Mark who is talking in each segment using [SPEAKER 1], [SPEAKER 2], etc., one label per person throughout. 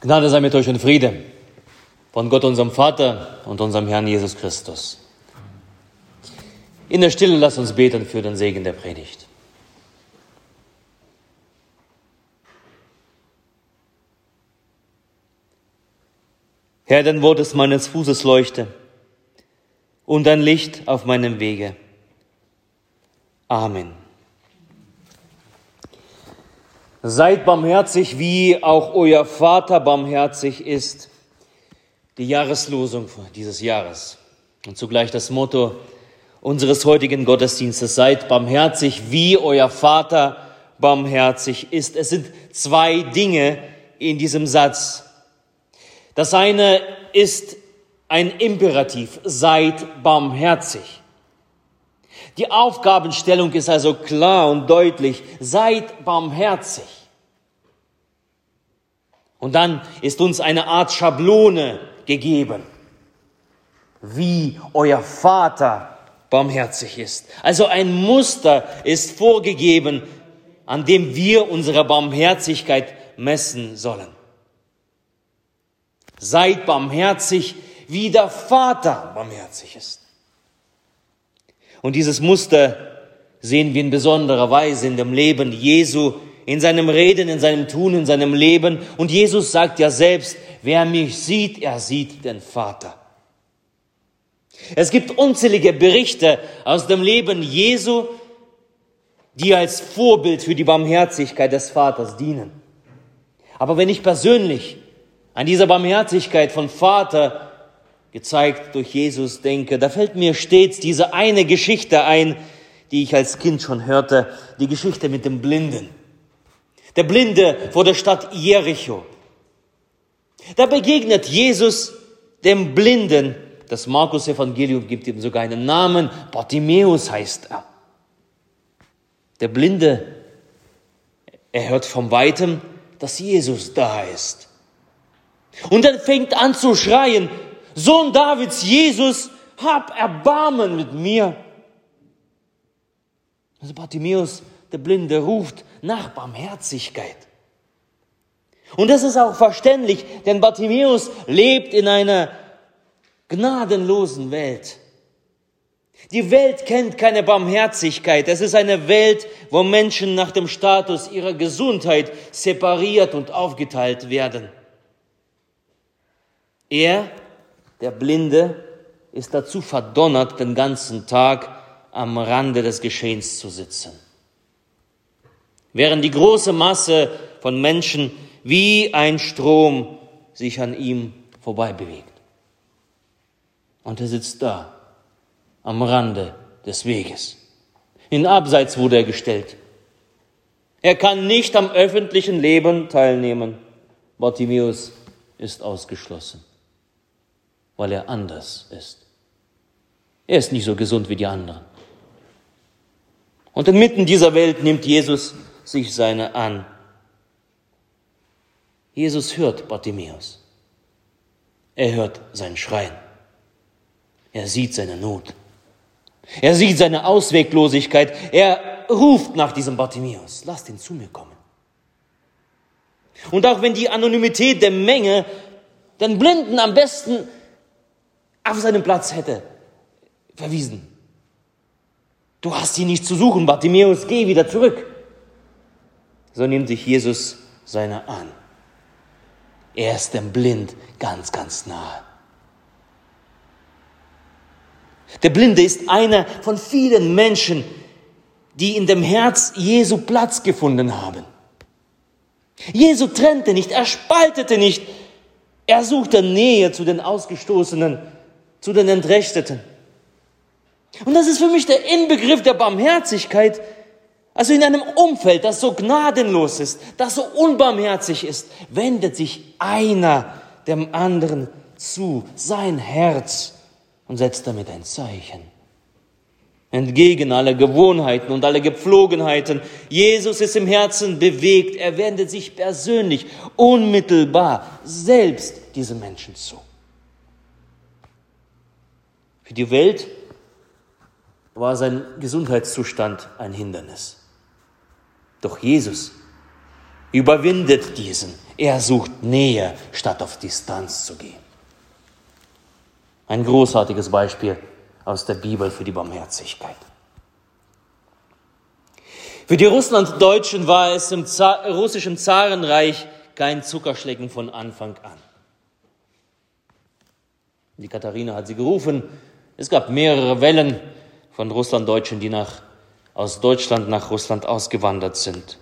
[SPEAKER 1] Gnade sei mit euch und Friede von Gott, unserem Vater und unserem Herrn Jesus Christus. In der Stille lasst uns beten für den Segen der Predigt. Herr, dein Wort ist meines Fußes Leuchte und ein Licht auf meinem Wege. Amen. Seid barmherzig, wie auch euer Vater barmherzig ist. Die Jahreslosung dieses Jahres und zugleich das Motto unseres heutigen Gottesdienstes. Seid barmherzig, wie euer Vater barmherzig ist. Es sind zwei Dinge in diesem Satz. Das eine ist ein Imperativ. Seid barmherzig. Die Aufgabenstellung ist also klar und deutlich. Seid barmherzig. Und dann ist uns eine Art Schablone gegeben, wie euer Vater barmherzig ist. Also ein Muster ist vorgegeben, an dem wir unsere Barmherzigkeit messen sollen. Seid barmherzig, wie der Vater barmherzig ist. Und dieses Muster sehen wir in besonderer Weise in dem Leben Jesu, in seinem Reden, in seinem Tun, in seinem Leben. Und Jesus sagt ja selbst, wer mich sieht, er sieht den Vater. Es gibt unzählige Berichte aus dem Leben Jesu, die als Vorbild für die Barmherzigkeit des Vaters dienen. Aber wenn ich persönlich an dieser Barmherzigkeit von Vater gezeigt durch Jesus denke, da fällt mir stets diese eine Geschichte ein, die ich als Kind schon hörte, die Geschichte mit dem Blinden. Der Blinde vor der Stadt Jericho. Da begegnet Jesus dem Blinden. Das Markus Evangelium gibt ihm sogar einen Namen. Bartimäus heißt er. Der Blinde, er hört vom Weitem, dass Jesus da ist. Und er fängt an zu schreien, Sohn Davids, Jesus, hab Erbarmen mit mir. Also Bartimäus, der Blinde, ruft nach Barmherzigkeit. Und das ist auch verständlich, denn Bartimäus lebt in einer gnadenlosen Welt. Die Welt kennt keine Barmherzigkeit. Es ist eine Welt, wo Menschen nach dem Status ihrer Gesundheit separiert und aufgeteilt werden. Er der Blinde ist dazu verdonnert, den ganzen Tag am Rande des Geschehens zu sitzen. Während die große Masse von Menschen wie ein Strom sich an ihm vorbei bewegt. Und er sitzt da, am Rande des Weges. In Abseits wurde er gestellt. Er kann nicht am öffentlichen Leben teilnehmen. Bartimäus ist ausgeschlossen weil er anders ist. Er ist nicht so gesund wie die anderen. Und inmitten dieser Welt nimmt Jesus sich seine an. Jesus hört Bartimäus. Er hört sein Schreien. Er sieht seine Not. Er sieht seine Ausweglosigkeit. Er ruft nach diesem Bartimäus. Lasst ihn zu mir kommen. Und auch wenn die Anonymität der Menge den Blinden am besten auf seinen Platz hätte verwiesen. Du hast hier nichts zu suchen, Bartimäus, geh wieder zurück. So nimmt sich Jesus seiner an. Er ist dem Blind ganz, ganz nahe. Der Blinde ist einer von vielen Menschen, die in dem Herz Jesu Platz gefunden haben. Jesu trennte nicht, er spaltete nicht, er suchte Nähe zu den Ausgestoßenen zu den Entrechteten. Und das ist für mich der Inbegriff der Barmherzigkeit. Also in einem Umfeld, das so gnadenlos ist, das so unbarmherzig ist, wendet sich einer dem anderen zu, sein Herz, und setzt damit ein Zeichen. Entgegen aller Gewohnheiten und aller Gepflogenheiten. Jesus ist im Herzen bewegt. Er wendet sich persönlich, unmittelbar, selbst diesen Menschen zu. Für die Welt war sein Gesundheitszustand ein Hindernis. Doch Jesus überwindet diesen. Er sucht Nähe, statt auf Distanz zu gehen. Ein großartiges Beispiel aus der Bibel für die Barmherzigkeit. Für die Russlanddeutschen war es im Zar russischen Zarenreich kein Zuckerschlecken von Anfang an. Die Katharina hat sie gerufen. Es gab mehrere Wellen von Russlanddeutschen, die nach, aus Deutschland nach Russland ausgewandert sind.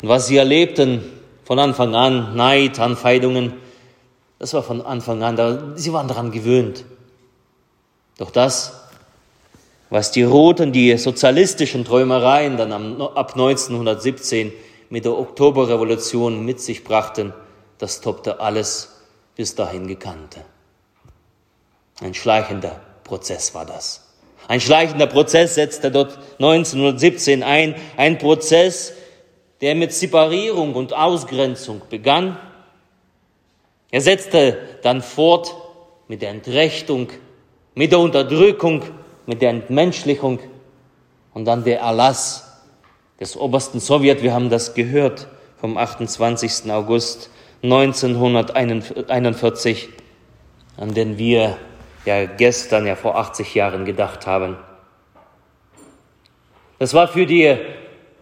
[SPEAKER 1] Und was sie erlebten von Anfang an, Neid, Anfeindungen, das war von Anfang an, sie waren daran gewöhnt. Doch das, was die Roten, die sozialistischen Träumereien dann ab 1917 mit der Oktoberrevolution mit sich brachten, das toppte alles bis dahin Gekannte. Ein schleichender Prozess war das. Ein schleichender Prozess setzte dort 1917 ein, ein Prozess, der mit Separierung und Ausgrenzung begann. Er setzte dann fort mit der Entrechtung, mit der Unterdrückung, mit der Entmenschlichung und dann der Erlass des obersten Sowjet, wir haben das gehört, vom 28. August 1941, an den wir ja gestern, ja vor 80 Jahren gedacht haben. Das war für die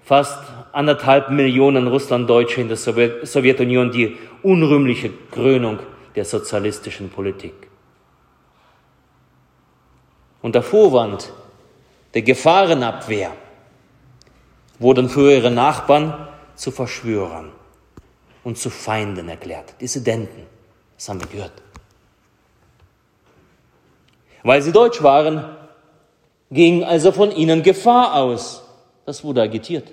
[SPEAKER 1] fast anderthalb Millionen Russlanddeutsche in der Sowjetunion die unrühmliche Krönung der sozialistischen Politik. Unter Vorwand der Gefahrenabwehr wurden für ihre Nachbarn zu Verschwörern und zu Feinden erklärt, Dissidenten. Das haben wir gehört. Weil sie deutsch waren, ging also von ihnen Gefahr aus. Das wurde agitiert.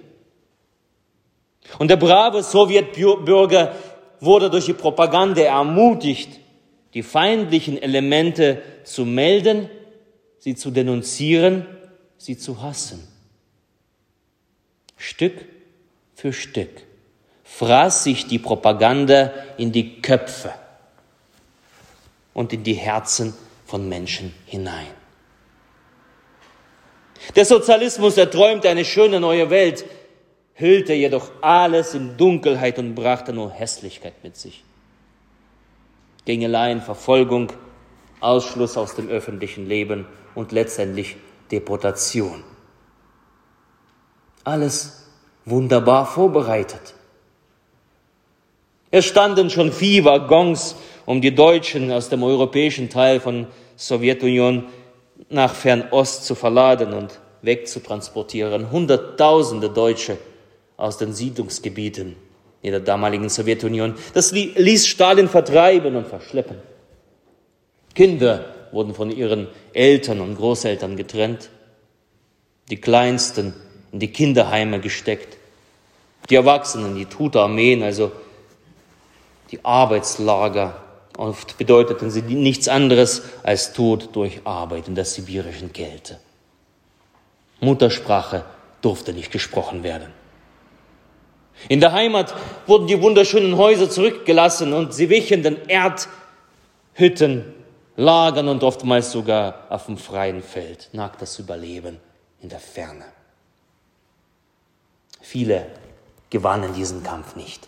[SPEAKER 1] Und der brave Sowjetbürger wurde durch die Propaganda ermutigt, die feindlichen Elemente zu melden, sie zu denunzieren, sie zu hassen. Stück für Stück fraß sich die Propaganda in die Köpfe und in die Herzen von Menschen hinein. Der Sozialismus erträumte eine schöne neue Welt, hüllte jedoch alles in Dunkelheit und brachte nur Hässlichkeit mit sich. Gängeleien, Verfolgung, Ausschluss aus dem öffentlichen Leben und letztendlich Deportation. Alles wunderbar vorbereitet. Es standen schon vier Waggons um die Deutschen aus dem europäischen Teil von Sowjetunion nach Fernost zu verladen und wegzutransportieren. Hunderttausende Deutsche aus den Siedlungsgebieten in der damaligen Sowjetunion. Das ließ Stalin vertreiben und verschleppen. Kinder wurden von ihren Eltern und Großeltern getrennt, die Kleinsten in die Kinderheime gesteckt, die Erwachsenen, die Tutarmeen, also die Arbeitslager Oft bedeuteten sie nichts anderes als Tod durch Arbeit in der sibirischen Kälte. Muttersprache durfte nicht gesprochen werden. In der Heimat wurden die wunderschönen Häuser zurückgelassen und sie wichen den Erdhütten, Lagern und oftmals sogar auf dem freien Feld, nagt das Überleben in der Ferne. Viele gewannen diesen Kampf nicht.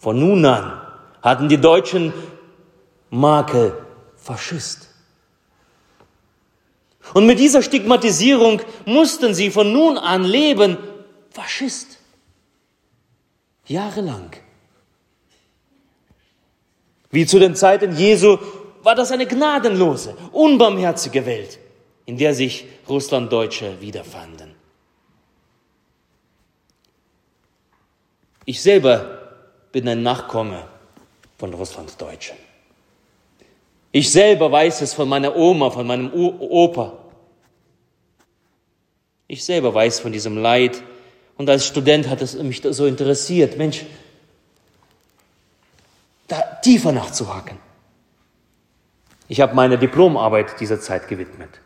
[SPEAKER 1] Von nun an hatten die Deutschen Makel Faschist. Und mit dieser Stigmatisierung mussten sie von nun an leben, Faschist. Jahrelang. Wie zu den Zeiten Jesu war das eine gnadenlose, unbarmherzige Welt, in der sich Russlanddeutsche wiederfanden. Ich selber bin ein Nachkomme von Russlandsdeutschen. Ich selber weiß es von meiner Oma, von meinem Opa. Ich selber weiß von diesem Leid. Und als Student hat es mich so interessiert, Mensch, da tiefer nachzuhaken. Ich habe meine Diplomarbeit dieser Zeit gewidmet.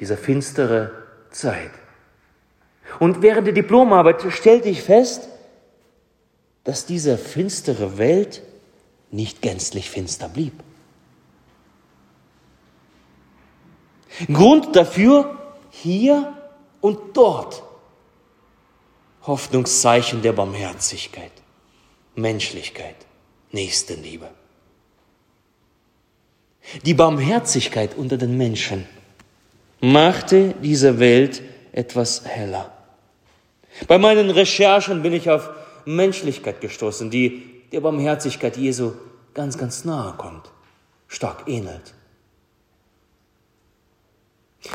[SPEAKER 1] Dieser finstere Zeit. Und während der Diplomarbeit stellte ich fest, dass diese finstere Welt nicht gänzlich finster blieb. Grund dafür hier und dort Hoffnungszeichen der Barmherzigkeit, Menschlichkeit, Nächstenliebe. Die Barmherzigkeit unter den Menschen machte diese Welt etwas heller. Bei meinen Recherchen bin ich auf Menschlichkeit gestoßen, die der Barmherzigkeit Jesu ganz, ganz nahe kommt, stark ähnelt.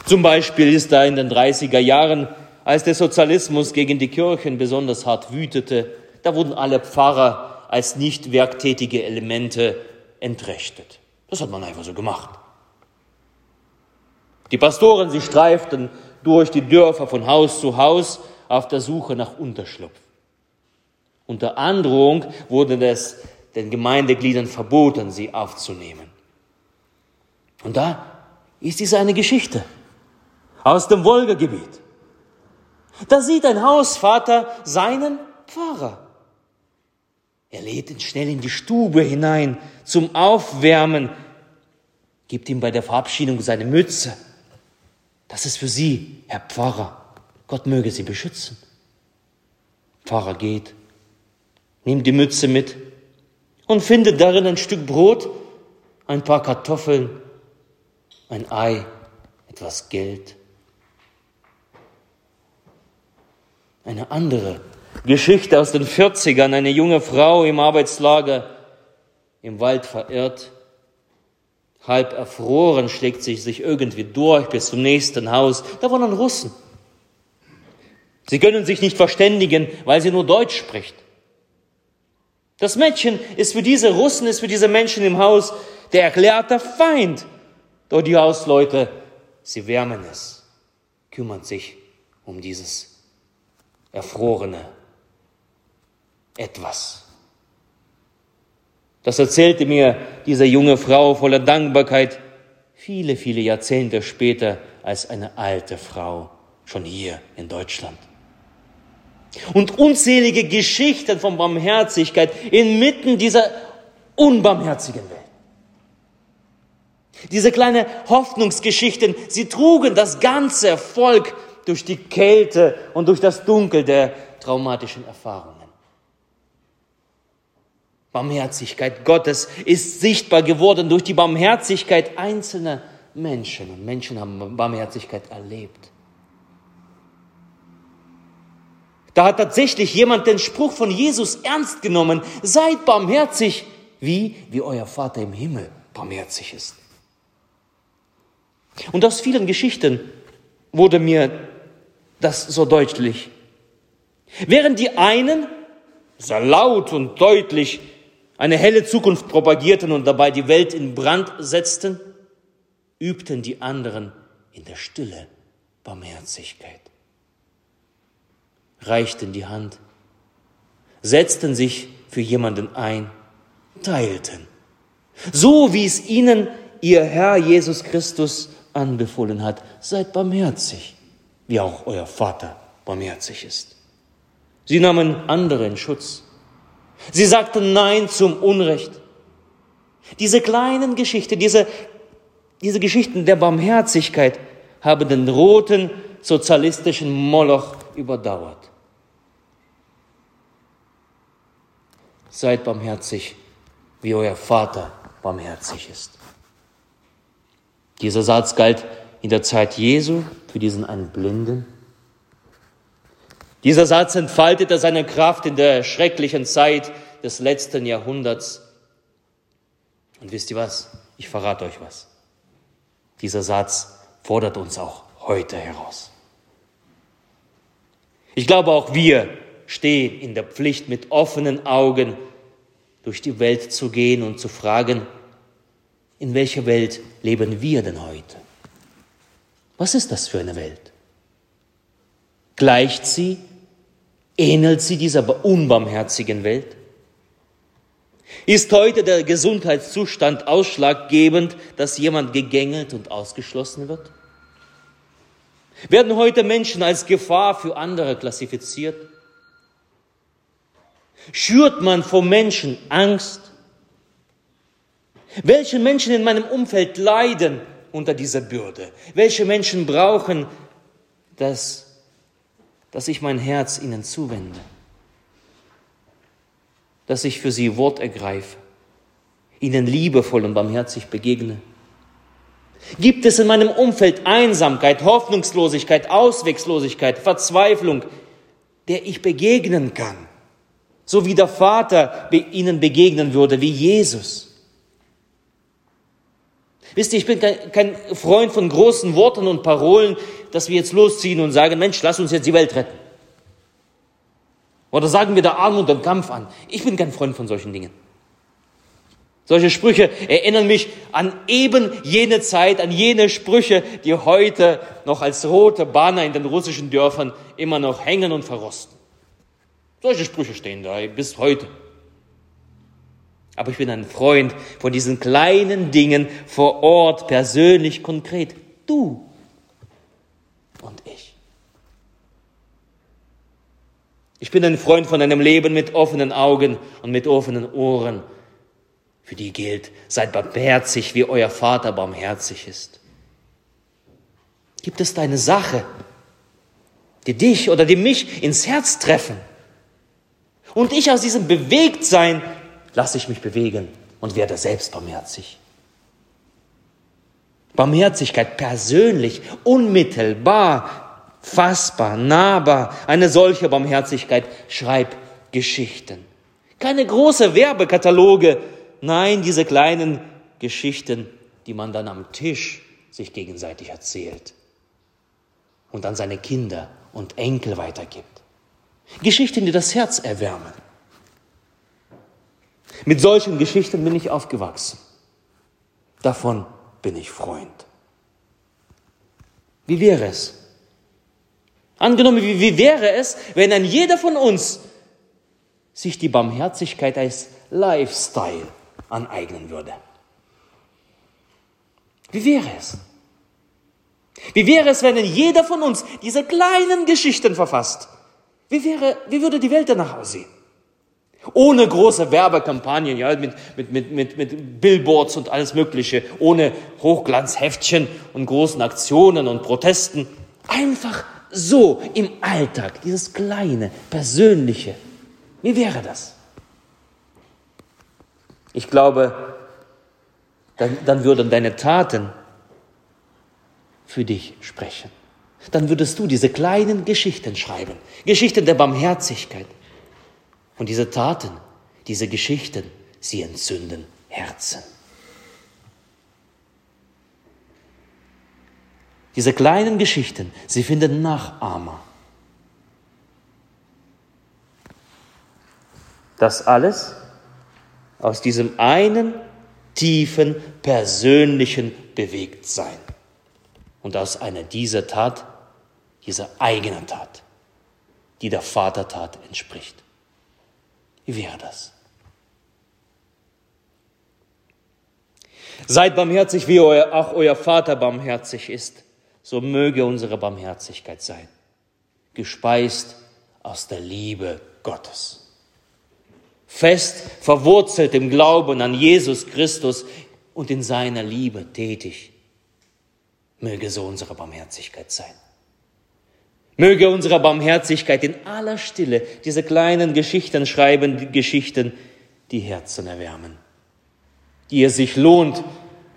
[SPEAKER 1] Zum Beispiel ist da in den 30er Jahren, als der Sozialismus gegen die Kirchen besonders hart wütete, da wurden alle Pfarrer als nicht werktätige Elemente entrechtet. Das hat man einfach so gemacht. Die Pastoren, sie streiften durch die Dörfer von Haus zu Haus auf der Suche nach Unterschlupf. Unter Androhung wurde es den Gemeindegliedern verboten, sie aufzunehmen. Und da ist diese eine Geschichte aus dem Wolgagebiet. Da sieht ein Hausvater seinen Pfarrer. Er lädt ihn schnell in die Stube hinein zum Aufwärmen, gibt ihm bei der Verabschiedung seine Mütze. Das ist für Sie, Herr Pfarrer. Gott möge Sie beschützen. Pfarrer geht, nimmt die Mütze mit und findet darin ein Stück Brot, ein paar Kartoffeln, ein Ei, etwas Geld. Eine andere Geschichte aus den 40ern, eine junge Frau im Arbeitslager im Wald verirrt, halb erfroren, schlägt sich sich irgendwie durch bis zum nächsten Haus. Da wohnen Russen. Sie können sich nicht verständigen, weil sie nur Deutsch spricht. Das Mädchen ist für diese Russen, ist für diese Menschen im Haus der erklärte Feind. Doch die Hausleute, sie wärmen es, kümmern sich um dieses erfrorene etwas. Das erzählte mir diese junge Frau voller Dankbarkeit viele, viele Jahrzehnte später als eine alte Frau, schon hier in Deutschland. Und unzählige Geschichten von Barmherzigkeit inmitten dieser unbarmherzigen Welt. Diese kleine Hoffnungsgeschichten, sie trugen das ganze Volk durch die Kälte und durch das Dunkel der traumatischen Erfahrungen. Barmherzigkeit Gottes ist sichtbar geworden durch die Barmherzigkeit einzelner Menschen. Und Menschen haben Barmherzigkeit erlebt. Da hat tatsächlich jemand den Spruch von Jesus ernst genommen. Seid barmherzig, wie, wie euer Vater im Himmel barmherzig ist. Und aus vielen Geschichten wurde mir das so deutlich. Während die einen sehr laut und deutlich eine helle Zukunft propagierten und dabei die Welt in Brand setzten, übten die anderen in der Stille Barmherzigkeit, reichten die Hand, setzten sich für jemanden ein, teilten, so wie es ihnen ihr Herr Jesus Christus anbefohlen hat. Seid barmherzig, wie auch euer Vater barmherzig ist. Sie nahmen andere in Schutz Sie sagten Nein zum Unrecht. Diese kleinen Geschichten, diese, diese Geschichten der Barmherzigkeit haben den roten sozialistischen Moloch überdauert. Seid barmherzig, wie euer Vater barmherzig ist. Dieser Satz galt in der Zeit Jesu für diesen einen Blinden, dieser Satz entfaltete seine Kraft in der schrecklichen Zeit des letzten Jahrhunderts. Und wisst ihr was? Ich verrate euch was. Dieser Satz fordert uns auch heute heraus. Ich glaube, auch wir stehen in der Pflicht, mit offenen Augen durch die Welt zu gehen und zu fragen, in welcher Welt leben wir denn heute? Was ist das für eine Welt? Gleicht sie Ähnelt sie dieser unbarmherzigen Welt? Ist heute der Gesundheitszustand ausschlaggebend, dass jemand gegängelt und ausgeschlossen wird? Werden heute Menschen als Gefahr für andere klassifiziert? Schürt man vor Menschen Angst? Welche Menschen in meinem Umfeld leiden unter dieser Bürde? Welche Menschen brauchen das dass ich mein Herz ihnen zuwende, dass ich für sie Wort ergreife, ihnen liebevoll und barmherzig begegne. Gibt es in meinem Umfeld Einsamkeit, Hoffnungslosigkeit, Auswegslosigkeit, Verzweiflung, der ich begegnen kann, so wie der Vater ihnen begegnen würde, wie Jesus? Wisst ihr, ich bin kein Freund von großen Worten und Parolen, dass wir jetzt losziehen und sagen, Mensch, lass uns jetzt die Welt retten. Oder sagen wir der Armut und Kampf an. Ich bin kein Freund von solchen Dingen. Solche Sprüche erinnern mich an eben jene Zeit, an jene Sprüche, die heute noch als rote Banner in den russischen Dörfern immer noch hängen und verrosten. Solche Sprüche stehen da bis heute. Aber ich bin ein Freund von diesen kleinen Dingen vor Ort, persönlich, konkret. Du und ich. Ich bin ein Freund von einem Leben mit offenen Augen und mit offenen Ohren. Für die gilt, seid barmherzig, wie euer Vater barmherzig ist. Gibt es deine Sache, die dich oder die mich ins Herz treffen? Und ich aus diesem Bewegtsein lasse ich mich bewegen und werde selbst barmherzig. Barmherzigkeit persönlich, unmittelbar, fassbar, nahbar. Eine solche Barmherzigkeit schreibt Geschichten. Keine große Werbekataloge, nein, diese kleinen Geschichten, die man dann am Tisch sich gegenseitig erzählt und an seine Kinder und Enkel weitergibt. Geschichten, die das Herz erwärmen. Mit solchen Geschichten bin ich aufgewachsen. Davon bin ich Freund. Wie wäre es? Angenommen, wie, wie wäre es, wenn ein jeder von uns sich die Barmherzigkeit als Lifestyle aneignen würde? Wie wäre es? Wie wäre es, wenn jeder von uns diese kleinen Geschichten verfasst? Wie, wäre, wie würde die Welt danach aussehen? Ohne große Werbekampagnen, ja, mit, mit, mit, mit, mit Billboards und alles Mögliche, ohne Hochglanzheftchen und großen Aktionen und Protesten. Einfach so im Alltag, dieses kleine, persönliche. Wie wäre das? Ich glaube, dann, dann würden deine Taten für dich sprechen. Dann würdest du diese kleinen Geschichten schreiben, Geschichten der Barmherzigkeit, und diese Taten, diese Geschichten, sie entzünden Herzen. Diese kleinen Geschichten, sie finden Nachahmer. Das alles aus diesem einen tiefen persönlichen Bewegtsein und aus einer dieser Tat, dieser eigenen Tat, die der Vatertat entspricht. Wie wäre das? Seid barmherzig, wie euer, auch euer Vater barmherzig ist. So möge unsere Barmherzigkeit sein, gespeist aus der Liebe Gottes. Fest verwurzelt im Glauben an Jesus Christus und in seiner Liebe tätig. Möge so unsere Barmherzigkeit sein. Möge unsere Barmherzigkeit in aller Stille diese kleinen Geschichten schreiben, die Geschichten, die Herzen erwärmen, die es sich lohnt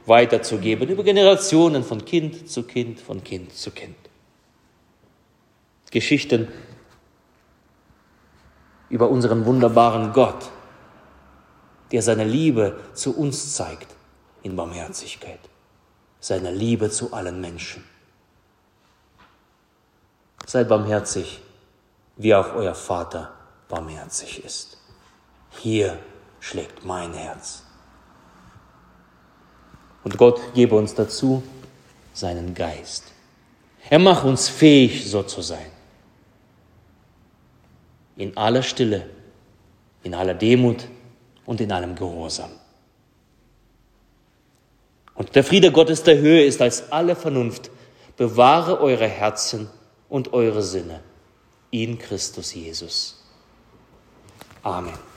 [SPEAKER 1] weiterzugeben über Generationen von Kind zu Kind, von Kind zu Kind. Geschichten über unseren wunderbaren Gott, der seine Liebe zu uns zeigt in Barmherzigkeit, seine Liebe zu allen Menschen. Seid barmherzig, wie auch euer Vater barmherzig ist. Hier schlägt mein Herz. Und Gott gebe uns dazu seinen Geist. Er macht uns fähig, so zu sein. In aller Stille, in aller Demut und in allem Gehorsam. Und der Friede Gottes der Höhe ist als alle Vernunft. Bewahre eure Herzen und eure Sinne in Christus Jesus. Amen.